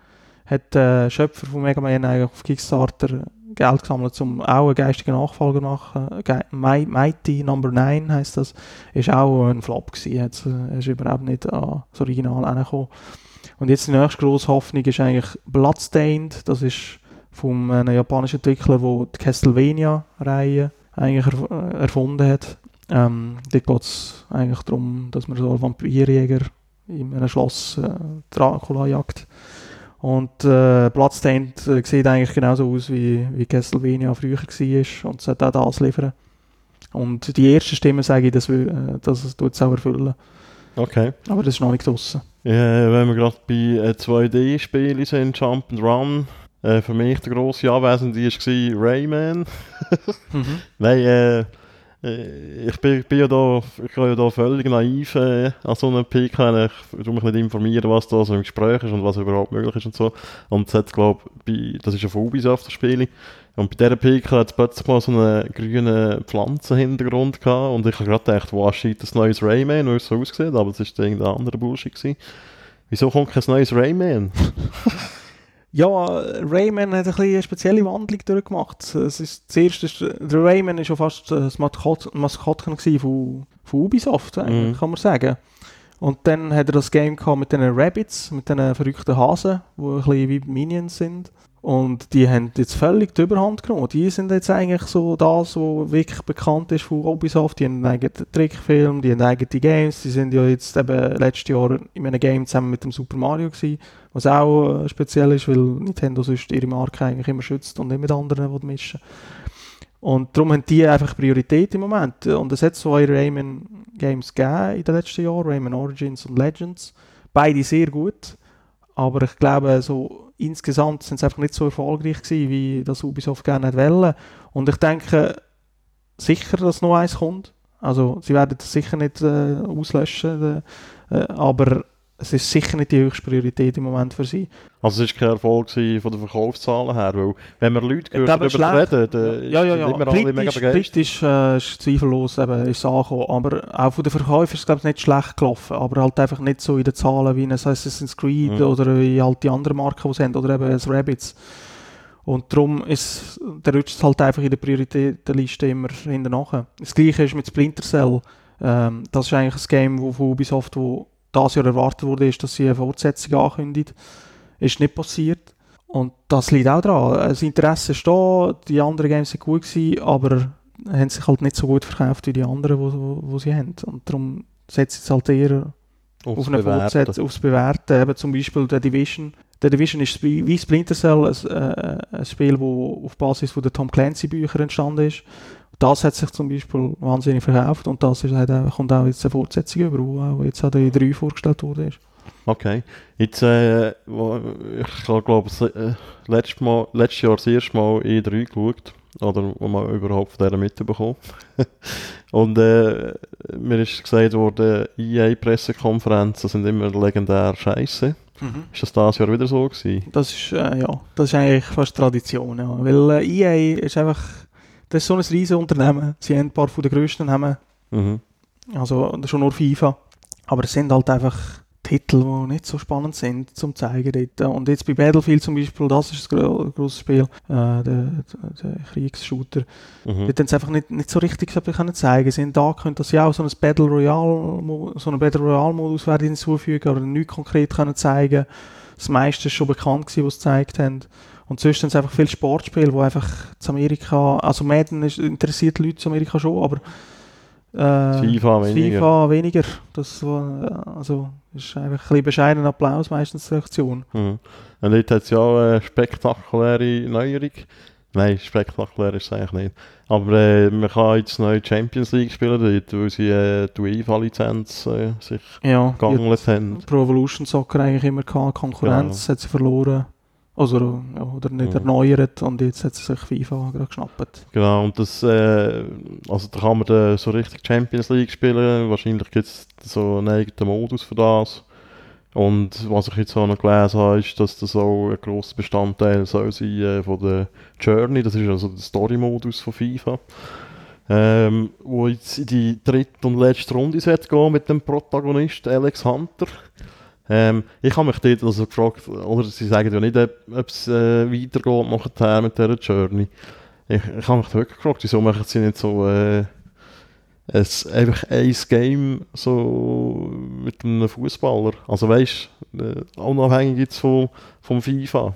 Hat der äh, Schöpfer von Mega Man eigentlich auf Kickstarter Geld gesammelt, um auch einen geistigen Nachfolger zu machen. Mighty Number 9 heisst das. Ist auch ein Flop gewesen. Hat, äh, ist überhaupt nicht an das Original angekommen. Und jetzt die nächste grosse Hoffnung ist eigentlich Bloodstained. Das ist von einem japanischen Entwickler, der die Castlevania-Reihe eigentlich erfunden hat. Ähm, dort geht es eigentlich darum, dass man so einen Vampirjäger in einem Schloss äh, Dracula jagt. Und äh, Bloodstained äh, sieht eigentlich genauso aus wie, wie Castlevania früher war und sollte auch das liefern. Und die erste Stimme sage ich, dass, wir, äh, dass es auch erfüllen. Okay. Aber das ist noch nicht draussen. Ja, wenn wir gerade bei äh, 2D-Spielen sind, Jump and Run, äh, für mich der grosse Anwesende war Rayman. mhm. Nein, äh, ich bin, bin ja da, ich ja da völlig naiv äh, an so einem PK. Ich tue mich nicht informieren, was da so im Gespräch ist und was überhaupt möglich ist und so. Und es hat, glaube das ist ja von Ubisoft, das Spiel. Und bei dieser PK hat es plötzlich mal so einen grünen Pflanzenhintergrund gehabt und ich habe gerade gedacht, wow, shit, das neues Rayman, wie es so aussieht, aber es war irgendein anderer Bullshit gewesen. Wieso kommt kein neues Rayman? Ja, Rayman hat ein eine spezielle Wandlung durchgemacht. Es ist zuerst, der Rayman war schon fast das Maskottchen von, von Ubisoft, mhm. kann man sagen. Und dann hat er das Game mit den Rabbits, mit den verrückten Hasen, die ein bisschen wie Minions sind. Und die haben jetzt völlig die Überhand genommen. Die sind jetzt eigentlich so das, was wirklich bekannt ist von Ubisoft. Die haben einen eigenen Trickfilm, die haben eigene Games. Die sind ja jetzt eben letztes Jahr in einem Game zusammen mit dem Super Mario gewesen, was auch äh, speziell ist, weil Nintendo sonst ihre Marke eigentlich immer schützt und nicht mit anderen mischen Und darum haben die einfach Priorität im Moment. Und es hat zwei Rayman Games gegeben in den letzten Jahren, Rayman Origins und Legends. Beide sehr gut. Aber ich glaube, so insgesamt sind sie einfach nicht so erfolgreich gewesen, wie das Ubisoft gerne hätte wollen. Und ich denke sicher, dass noch eins kommt. Also sie werden das sicher nicht äh, auslöschen, äh, aber es ist sicher nicht die höchste Priorität im Moment für sie. Also es war kein Erfolg von den Verkaufszahlen her, weil wenn man Leute hört, darüber schlecht. reden, dann ja, ja, ja. immer alle mega begeistert. Britisch äh, ist zweifellos eben, ist angekommen, aber auch von den Verkäufern ist es nicht schlecht gelaufen, aber halt einfach nicht so in den Zahlen wie ein Assassin's Creed mhm. oder wie halt die anderen Marken, die sie haben, oder eben ein Rabbids. Und darum ist, der rutscht halt einfach in der Prioritätenliste immer hinten nachher. Das gleiche ist mit Splinter Cell. Ähm, das ist eigentlich ein Game wo, von Ubisoft, wo das Jahr erwartet wurde, ist, dass sie eine Fortsetzung ankündigt. Ist nicht passiert. Und das liegt auch daran. Das Interesse ist da, die anderen Games sind gut gewesen, aber haben sich halt nicht so gut verkauft wie die anderen, die wo, wo sie haben. Und darum setzt es halt eher aufs auf eine Fortsetzung, aufs Bewerten. Eben zum Beispiel der Division. Der Division ist wie Splinter Cell ein, äh, ein Spiel, das auf Basis von der Tom Clancy Bücher entstanden ist das hat sich zum Beispiel wahnsinnig verkauft und das ist, hat, kommt auch jetzt eine Fortsetzung über, wo auch jetzt an die 3 vorgestellt wurde. Okay. Jetzt, äh, ich glaube, äh, letztes, Mal, letztes Jahr das erste Mal E3 geschaut. Oder wo man überhaupt von dieser mitbekommen. und äh, mir ist gesagt worden, EA-Pressekonferenzen sind immer legendär scheiße. Mhm. Ist das dieses Jahr wieder so gewesen? Das ist, äh, ja, das ist eigentlich fast Tradition, ja. Weil äh, EA ist einfach das ist so ein riesiges Unternehmen. Sie haben ein paar von den grössten Namen. Mhm. Also schon nur FIFA. Aber es sind halt einfach Titel, die nicht so spannend sind zum zeigen dort. Und jetzt bei Battlefield zum Beispiel, das ist ein grosses Spiel, äh, der, der Kriegsshooter. Mhm. Dort haben sie einfach nicht, nicht so richtig können zeigen. Sie haben da können, sie auch so ein Battle Royale, so einen Battle Royale Modus werden hinzufügen, aber nicht konkret können zeigen. Das meiste ist schon bekannt gewesen, was sie gezeigt haben. Und sonst sind es einfach viele Sportspiele, die einfach zu Amerika, also Madden ist, interessiert die Leute zu Amerika schon, aber äh, FIFA weniger. FIFA weniger. Das, also Das ist einfach ein bisschen bescheidenen Applaus meistens die Reaktion. Mhm. Und dort hat es ja auch eine spektakuläre Neuerung. Nein, spektakulär ist es eigentlich nicht. Aber äh, man kann jetzt neue Champions League spielen, dort, weil sie äh, die UEFA-Lizenz äh, sich Ja, gegangelt haben. Pro Evolution Soccer eigentlich immer gehabt. Konkurrenz hat sie verloren. Also, ja, oder nicht Ja. erneuert und jetzt hat sich FIFA gerade geschnappt. Genau, und das, äh, also da kann man dann so richtig Champions League spielen. Wahrscheinlich gibt es so einen eigenen Modus für das. Und was ich jetzt auch noch gelesen habe, ist, dass das auch ein grosser Bestandteil soll sein äh, von der Journey. Das ist also der Story-Modus von FIFA. Ähm, wo jetzt in die dritte und letzte Runde gehen mit dem Protagonist Alex Hunter. Ähm, ich habe mich dort also gefragt, oder sie sagen ja nicht, ob es äh, weitergeht nachher mit dieser Journey. Ich, ich habe mich wirklich gefragt, wieso machen sie nicht so äh, es, einfach ein Game so mit einem Fußballer? Also weißt du, äh, unabhängig jetzt von, vom FIFA.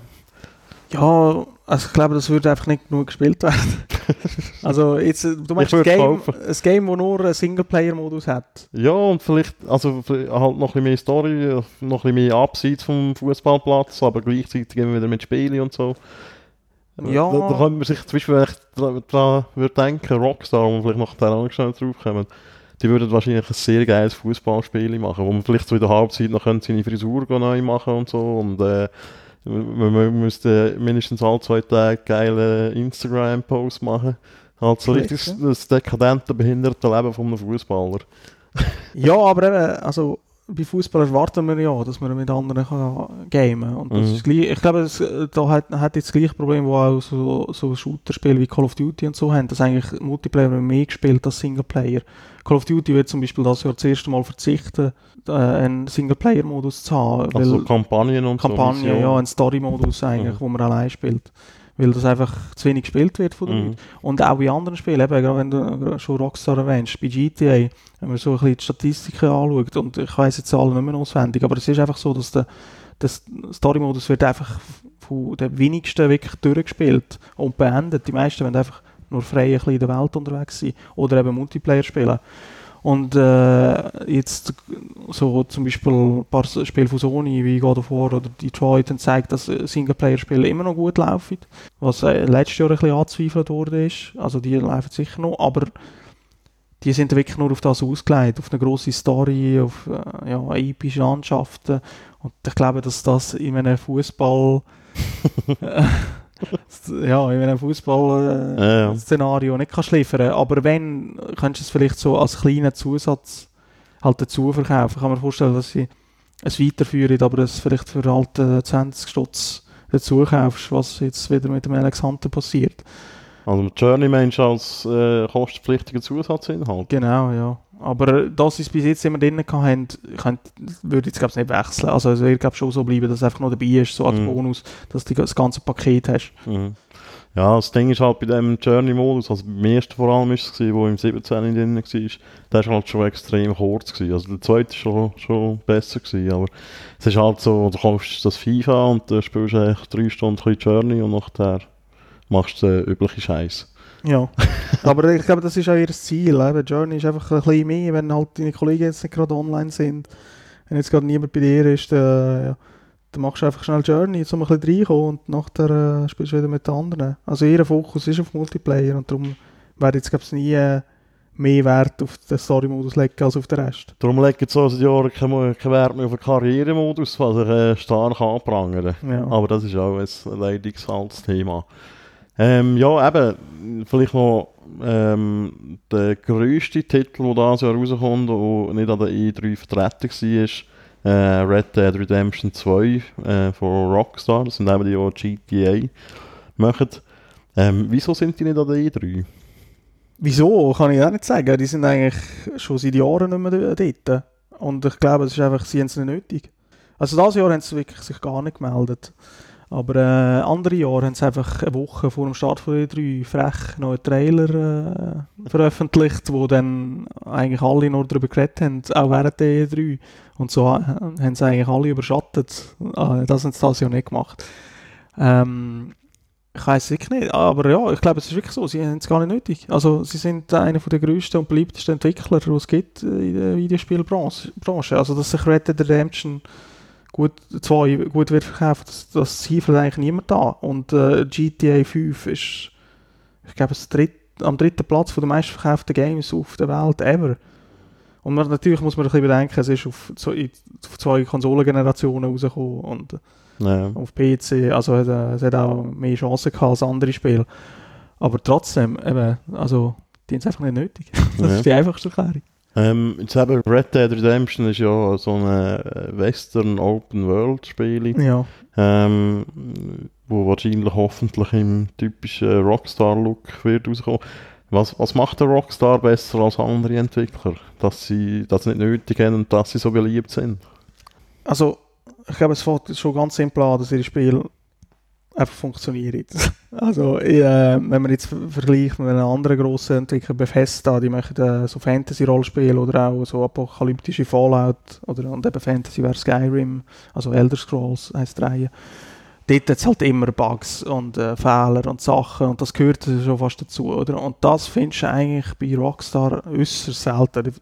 Ja, also ich glaube, das würde einfach nicht genug gespielt werden. also jetzt, äh, du meinst ein Game, ein Game, das nur einen Singleplayer-Modus hat. Ja, und vielleicht, also vielleicht halt noch ein bisschen mehr Story, noch ein bisschen mehr abseits vom Fußballplatz, aber gleichzeitig immer wieder mit Spielen und so. Ja. Da, da könnte man sich zum Beispiel dran würde denken, Rockstar, wo wir vielleicht noch auch schnell drauf kommen, die würden wahrscheinlich ein sehr geiles Fußballspiel machen, wo man vielleicht so in der Halbzeit noch seine Frisur neu machen und so und äh, man, man müsste mindestens alle zwei Tage geile Instagram-Posts machen. Halt so richtig das dekadente, behinderte Leben von einem Fußballer. Ja, aber eben, also bei Fußball erwarten wir ja, dass man mit anderen kann gamen und das Mhm. ist gleich, ich glaube, das, da hat, hat jetzt das gleiche Problem, wo auch so, so Shooter-Spiele wie Call of Duty und so haben, dass eigentlich Multiplayer mehr gespielt als Singleplayer. Call of Duty wird zum Beispiel das Jahr das erste Mal verzichten, äh, einen Singleplayer-Modus zu haben, Also Kampagnen und Kampagne, so. ja, ein Story-Modus eigentlich, Mhm. wo man allein spielt. Weil das einfach zu wenig gespielt wird von den Mhm. Leuten. Und auch in anderen Spielen, eben, gerade wenn du schon Rockstar erwähnst, bei GTA, wenn man so ein bisschen die Statistiken anschaut, und ich weiss jetzt alle nicht mehr auswendig, aber es ist einfach so, dass der, der Story-Modus wird einfach von den wenigsten wirklich durchgespielt und beendet. Die meisten wollen einfach nur frei ein bisschen in der Welt unterwegs sein oder eben Multiplayer spielen. Und äh, jetzt so zum Beispiel ein paar Spiele von Sony wie God of War oder Detroit haben zeigt, dass äh, Singleplayer-Spiele immer noch gut laufen. Was äh, letztes Jahr ein bisschen angezweifelt worden ist. Also die laufen sicher noch, aber die sind wirklich nur auf das ausgelegt, auf eine grosse Story, auf äh, ja, epische Landschaften. Und ich glaube, dass das in einem Fußball ja, in einem Fußball äh, Ja, ja. Nicht kannst liefern. Aber wenn, könntest du es vielleicht so als kleinen Zusatz halt dazu verkaufen. Ich kann mir vorstellen, dass sie es weiterführen, aber es vielleicht für äh, 20 Stutz dazu kaufst, was jetzt wieder mit dem Alex Hunter passiert. Also Journey meinst du als äh, kostenpflichtiger Zusatzinhalt? Genau, ja. Aber sie es bis jetzt immer drin hatten, könnt, würde ich jetzt glaube ich nicht wechseln. Also es wird glaube schon so bleiben, dass es einfach noch dabei ist, so als Mhm. Bonus, dass du das ganze Paket hast. Mhm. Ja, das Ding ist halt bei dem Journey-Modus, also beim ersten vor allem ist es wo im 17 drin war, der war halt schon extrem kurz gewesen. Also der zweite war schon, schon besser gewesen, aber es ist halt so, du kommst das FIFA und dann spielst du echt drei Stunden Journey und nachher machst du den üblichen Scheiß. Ja, aber ich glaube, das ist auch ihr Ziel. Eben. Journey ist einfach ein bisschen mehr, wenn halt deine Kollegen jetzt nicht gerade online sind. Wenn jetzt gerade niemand bei dir ist, dann, ja, dann machst du einfach schnell Journey, um ein bisschen reinkommen und nachher äh, spielst du wieder mit den anderen. Also ihr Fokus ist auf Multiplayer und darum werde jetzt glaube ich nie äh, mehr Wert auf den Story-Modus legen als auf den Rest. Darum jetzt so seit Jahren kein, kein Wert mehr auf den Karrieremodus, was ich äh, stark anprangere. Ja. Aber das ist auch ein leidiges altes Thema. Ähm, ja, eben, vielleicht noch ähm, der grösste Titel, der dieses Jahr rauskommt und nicht an der E3 vertreten war, äh, Red Dead Redemption 2 äh, von Rockstar. Das sind eben die, die GTA machen. Ähm, wieso sind die nicht an der E E3? Wieso, kann ich auch nicht sagen. Die sind eigentlich schon seit Jahren nicht mehr dort. Und ich glaube, es ist einfach, sie haben es nicht nötig. Also dieses Jahr haben sie wirklich sich gar nicht gemeldet. Aber äh, andere Jahre haben sie einfach eine Woche vor dem Start von E3 frech noch einen Trailer äh, veröffentlicht, wo dann eigentlich alle nur darüber geredet haben, auch während der E3. Und so äh, haben sie eigentlich alle überschattet. Äh, das haben sie das Jahr nicht gemacht. Ähm, Ich weiß wirklich nicht, aber ja, ich glaube, es ist wirklich so, sie haben es gar nicht nötig. Also sie sind einer der grössten und beliebtesten Entwickler, die es gibt in der Videospielbranche. Also dass sich Red Dead Redemption gut, zwei gut wird verkauft, das, das zweifelt eigentlich niemand an. Und äh, GTA 5 ist, ich glaube, dritt, am dritten Platz von den meistverkauften Games auf der Welt ever. Und man, natürlich muss man ein bisschen bedenken, es ist auf, zwei, auf zwei Konsolengenerationen rausgekommen und ja. auf PC, also es, es hat auch mehr Chancen gehabt als andere Spiele. Aber trotzdem, eben, also, die haben es einfach nicht nötig. das ja. ist die einfachste Erklärung. Ähm, jetzt eben Red Dead Redemption ist ja so ein äh, Western Open World Spiel. Ja. Ähm, wo wahrscheinlich hoffentlich im typischen Rockstar-Look wird rauskommen. Was, was macht der Rockstar besser als andere Entwickler? Dass sie das nicht nötig haben und dass sie so beliebt sind? Also, ich glaube, es fängt schon ganz simpel an, dass ihre Spiele einfach funktionieren. Also, äh, wenn man jetzt vergleicht mit einem anderen grossen Entwickler, Bethesda, die machen äh, so Fantasy-Rollspiele oder auch so apokalyptische Fallout oder und eben Fantasy wäre Skyrim, also Elder Scrolls heisst Reihe. Dort hat es halt immer Bugs und äh, Fehler und Sachen und das gehört schon fast dazu, oder? Und das findest du eigentlich bei Rockstar äußerst selten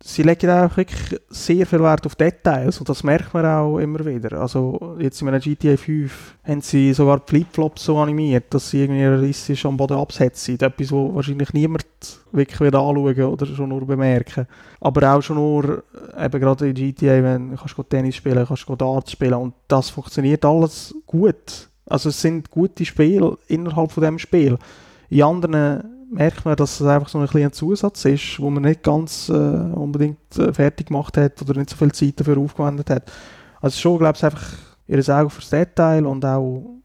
sie legen auch wirklich sehr viel Wert auf Details und das merkt man auch immer wieder. Also jetzt in einem GTA 5 haben sie sogar Flipflops so animiert, dass sie irgendwie realistisch am Boden absetzen. Etwas, wo wahrscheinlich niemand wirklich wird anschauen oder schon nur bemerken. Aber auch schon nur, eben gerade in GTA, wenn du kannst Tennis spielen, kannst du Darts spielen und das funktioniert alles gut. Also es sind gute Spiele innerhalb von dem Spiel. In anderen merkt man, dass es einfach so ein kleiner Zusatz ist, wo man nicht ganz äh, unbedingt äh, fertig gemacht hat oder nicht so viel Zeit dafür aufgewendet hat. Also schon, glaube ich, einfach ihr Auge fürs Detail und auch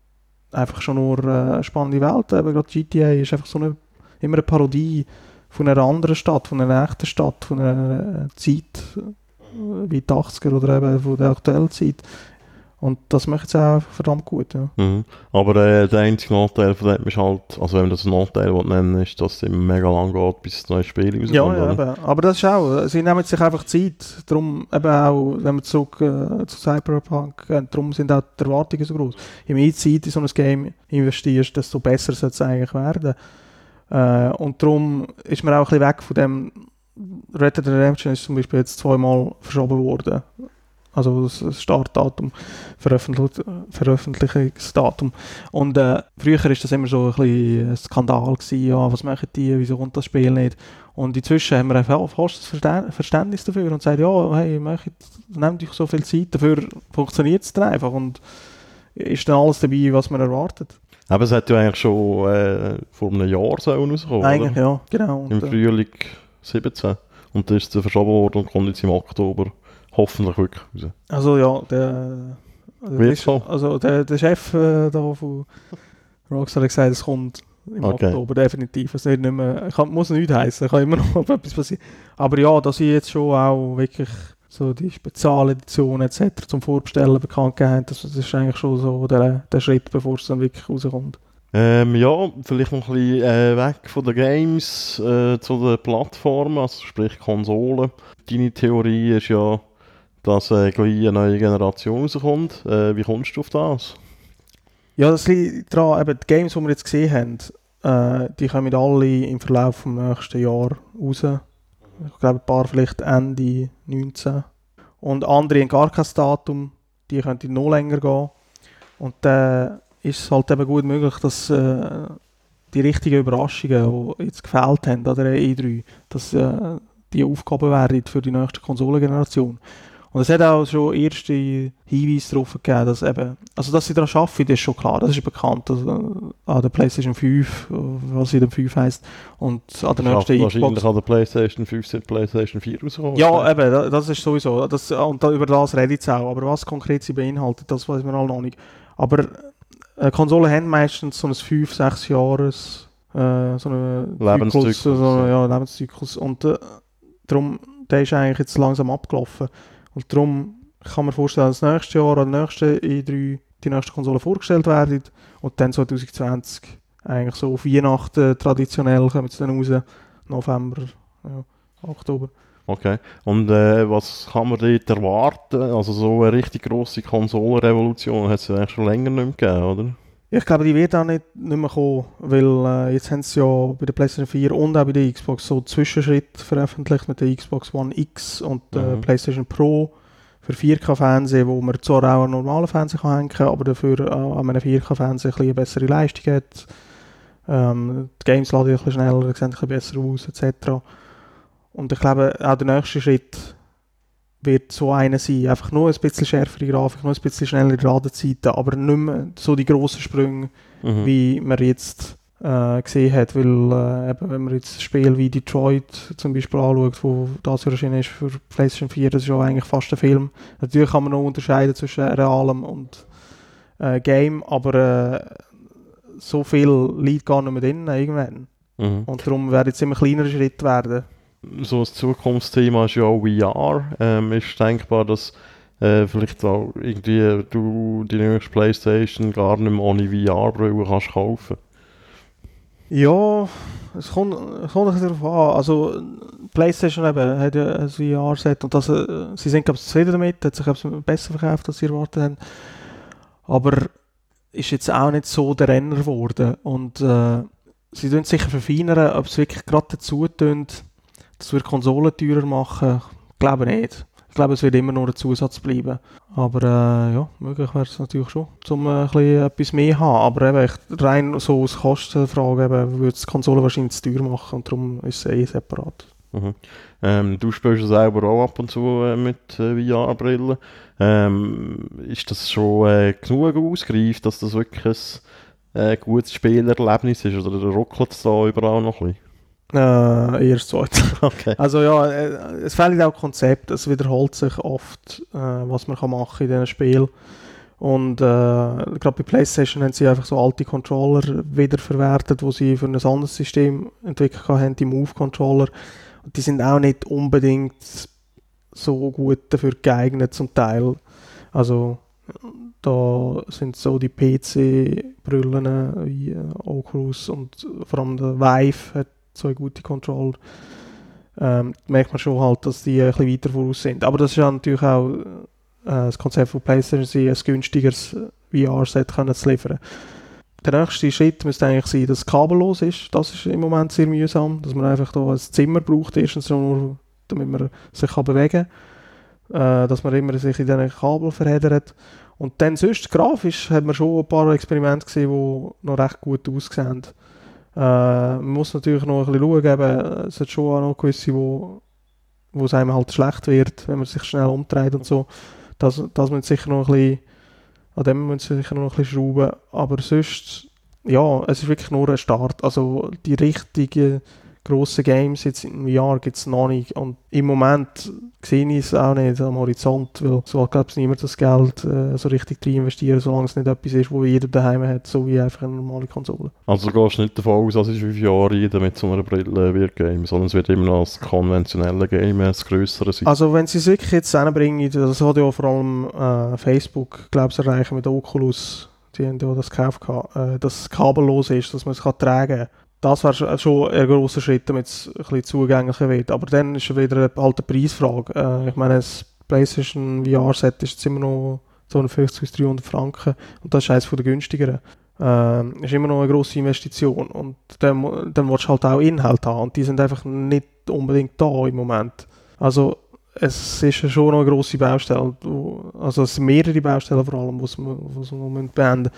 einfach schon nur eine äh, spannende Welt. Eben gerade GTA ist einfach so eine, immer eine Parodie von einer anderen Stadt, von einer echten Stadt, von einer äh, Zeit äh, wie die 80er oder eben von der aktuellen Zeit. Und das macht es auch verdammt gut. Ja. Mhm. Aber äh, der einzige Nachteil von dem ist halt, also wenn man das Nachteil nennen ist, dass es immer mega lang geht, bis das neue Spiel rauskommt. Ja, ja eben. aber das ist auch, sie nehmen sich einfach Zeit. Darum eben auch, wenn wir zurück äh, zu Cyberpunk gehen, darum sind auch die Erwartungen so groß. Je mehr Zeit in so ein Game investierst, desto besser soll es eigentlich werden. Äh, und darum ist man auch ein bisschen weg von dem Red Dead Redemption ist zum Beispiel jetzt zweimal verschoben worden also das Startdatum, Veröffentlich Veröffentlichungsdatum. Und äh, früher war das immer so ein bisschen ein Skandal gewesen, ja, was machen die, wieso kommt das Spiel nicht? Und inzwischen haben wir einfach fast das Verständnis dafür und sagen, ja, hey, nehmt euch so viel Zeit, dafür funktioniert es dann einfach und ist dann alles dabei, was man erwartet. Aber es hat ja eigentlich schon äh, vor einem Jahr so rausgekommen, Eigentlich, oder? ja, genau. Im äh, Frühling 17. Und dann ist es verschoben worden und kommt jetzt im Oktober hoffentlich wirklich raus. Also ja, der, der, so? also der, der Chef äh, da von Rockstar hat gesagt, es kommt im okay. Oktober definitiv. Es nicht mehr, kann, muss nicht heißen, kann immer noch etwas passieren. Aber ja, dass ich jetzt schon auch wirklich so die Spezialeditionen etc. zum Vorbestellen bekannt gegeben das, das ist eigentlich schon so der, der Schritt, bevor es dann wirklich rauskommt. Ähm, ja, vielleicht noch ein bisschen äh, weg von den Games äh, zu den Plattformen, also sprich Konsolen. Deine Theorie ist ja, dass äh, gleich eine neue Generation rauskommt. Äh, wie kommst du auf das? Ja, das liegt daran, eben die Games, die wir jetzt gesehen haben, äh, die kommen alle im Verlauf des nächsten Jahres raus. Ich glaube, ein paar vielleicht Ende 19. Und andere haben gar kein Datum, die könnten noch länger gehen. Und dann ist es halt eben gut möglich, dass äh, die richtigen Überraschungen, die jetzt gefehlt haben an der E3, dass äh, die Aufgaben werden für die nächste Konsolengeneration. Und es hat auch schon erste Hinweise darauf gegeben, dass eben, also dass sie daran arbeiten, ist schon klar, das ist bekannt, also, an der PlayStation 5, was sie dann 5 heisst, und an der nächsten Xbox. Wahrscheinlich an der PlayStation 5 sind PlayStation 4 rausgekommen. Ja, eben, das ist sowieso, das, und da, über das rede ich auch, aber was konkret sie beinhaltet, das weiß man alle noch nicht. Aber äh, Konsolen haben meistens so ein 5, 6 Jahres äh, so einen Lebenszyklus, Zyklus, so, ja, Lebenszyklus und äh, darum, der ist eigentlich jetzt langsam abgelaufen. Und darum kann man vorstellen, dass nächstes Jahr an der nächsten E3 die nächste Konsole vorgestellt werden und dann 2020 eigentlich so auf Weihnachten traditionell kommen sie dann raus, November, ja, Oktober. Okay, und äh, was kann man dort erwarten? Also so eine richtig grosse Konsolenrevolution hat es ja schon länger nicht mehr gegeben, oder? Ich glaube, die wird auch nicht, nicht mehr kommen, weil äh, jetzt haben sie ja bei der PlayStation 4 und auch bei der Xbox so Zwischenschritt veröffentlicht mit der Xbox One X und der Mhm. PlayStation Pro für 4K-Fernsehen, wo man zwar auch einen normalen Fernseher kann hängen kann, aber dafür auch an einem 4K-Fernseher ein eine bessere Leistung hat. Ähm, die Games laden ein bisschen schneller, sehen ein bisschen besser aus, etc. Und ich glaube, auch der nächste Schritt wird so einer sein. Einfach nur ein bisschen schärfere Grafik, nur ein bisschen schnellere Ladezeiten, aber nicht mehr so die grossen Sprünge, Mhm. wie man jetzt äh, gesehen hat. Weil, äh, eben, wenn man jetzt ein Spiel wie Detroit zum Beispiel anschaut, wo das erschienen ist für PlayStation 4, das ist ja eigentlich fast ein Film. Natürlich kann man noch unterscheiden zwischen realem und äh, Game, aber äh, so viel liegt gar nicht mehr drin irgendwann. Mhm. Und darum werden jetzt immer kleinere Schritte werden. So ein Zukunftsthema ist ja auch VR. Ähm, ist denkbar, dass äh, vielleicht auch irgendwie du die nächste Playstation gar nicht mehr ohne VR-Brille kannst kaufen. Ja, es kommt, es kommt darauf an. Also, PlayStation eben hat ja ein VR-Set und das, äh, sie sind, glaube ich, zufrieden damit, hat sich glaub besser verkauft, als sie erwartet haben. Aber ist jetzt auch nicht so der Renner geworden. Und äh, sie tun sicher verfeinern, ob es wirklich gerade dazu tun, dass wir Konsolen teurer machen, glaube nicht. Ich glaube, es wird immer nur ein Zusatz bleiben. Aber äh, ja, möglich wäre es natürlich schon, um äh, bisschen etwas mehr haben. Aber eben, ich, rein so aus Kostenfrage würde es die Konsole wahrscheinlich zu teuer machen und darum ist es eh separat. Mhm. Ähm, du spielst ja selber auch ab und zu äh, mit äh, VR-Brillen. Ähm, ist das schon äh, genug ausgereift, dass das wirklich ein äh, gutes Spielerlebnis ist? Oder ruckelt es da überall noch ein Äh, erst zweit. bisschen? Okay. Also ja, äh, es fehlt auch Konzept, es wiederholt sich oft, äh, was man kann machen in diesen Spielen. Und äh, gerade bei PlayStation haben sie einfach so alte Controller wiederverwertet, wo sie für ein anderes System entwickelt haben, die Move-Controller. Und die sind auch nicht unbedingt so gut dafür geeignet zum Teil. Also da sind so die PC-Brillen wie äh, Oculus und vor allem der Vive hat so gute Controller. Ähm, merkt man schon halt, dass die ein bisschen weiter voraus sind. Aber das ist ja natürlich auch äh, das Konzept von PlayStation, sie ein günstigeres VR-Set zu liefern. Der nächste Schritt müsste eigentlich sein, dass es kabellos ist. Das ist im Moment sehr mühsam, dass man einfach da ein Zimmer braucht, erstens nur, damit man sich kann bewegen kann, äh, dass man immer sich in diesen Kabel verheddert. Und dann sonst grafisch hat man schon ein paar Experimente gesehen, die noch recht gut aussehen. Äh, man muss natürlich noch ein bisschen schauen, es hat schon auch noch gewisse, wo, wo es einem halt schlecht wird, wenn man sich schnell umdreht und so. Das, das muss sicher noch ein bisschen, an dem wir sicher noch ein bisschen schrauben. Aber sonst, ja, es ist wirklich nur ein Start. Also die richtigen grossen Games jetzt im Jahr gibt es noch nicht. Und im Moment sehe ich es auch nicht am Horizont, weil so glaube ich niemand das Geld äh, so richtig rein investieren, solange es nicht etwas ist, wo jeder daheim hat, so wie einfach eine normale Konsole. Also du gehst nicht davon aus, dass in fünf Jahren jeder mit so einer Brille wird Game, sondern es wird immer noch als konventionelle Game das grössere sein. Also wenn sie es wirklich jetzt hinbringen, das hat ja vor allem äh, Facebook, glaube ich, erreichen mit Oculus, die haben ja das gekauft, äh, dass es kabellos ist, dass man es kann tragen kann. Das wäre schon- ein grosser Schritt, damit es ein bisschen zugänglicher wird. Aber dann ist schon wieder eine alte Preisfrage. Äh, ich meine, das PlayStation VR-Set ist jetzt immer noch 250 bis 300 Franken und das ist eines der günstigeren. Ähm, ist immer noch eine grosse Investition und dann, dann willst du halt auch Inhalt haben und die sind einfach nicht unbedingt da im Moment. Also es ist schon noch eine grosse Baustelle, also es sind mehrere Baustellen vor allem, die man beenden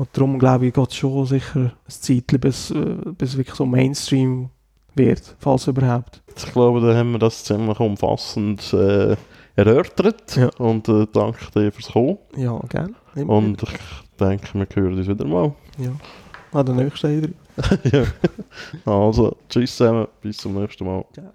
und darum glaube ich, geht es schon sicher ein Zeitchen, bis, äh, bis es wirklich so Mainstream wird, falls überhaupt. Ich glaube, da haben wir das ziemlich umfassend äh, erörtert Ja. und äh, danke dir fürs Kommen. Ja, gerne. Immer Und ich denke, wir hören uns wieder mal. wieder. ja. An der nächsten wieder. ja. Also, tschüss zusammen, bis zum nächsten Mal. Ciao.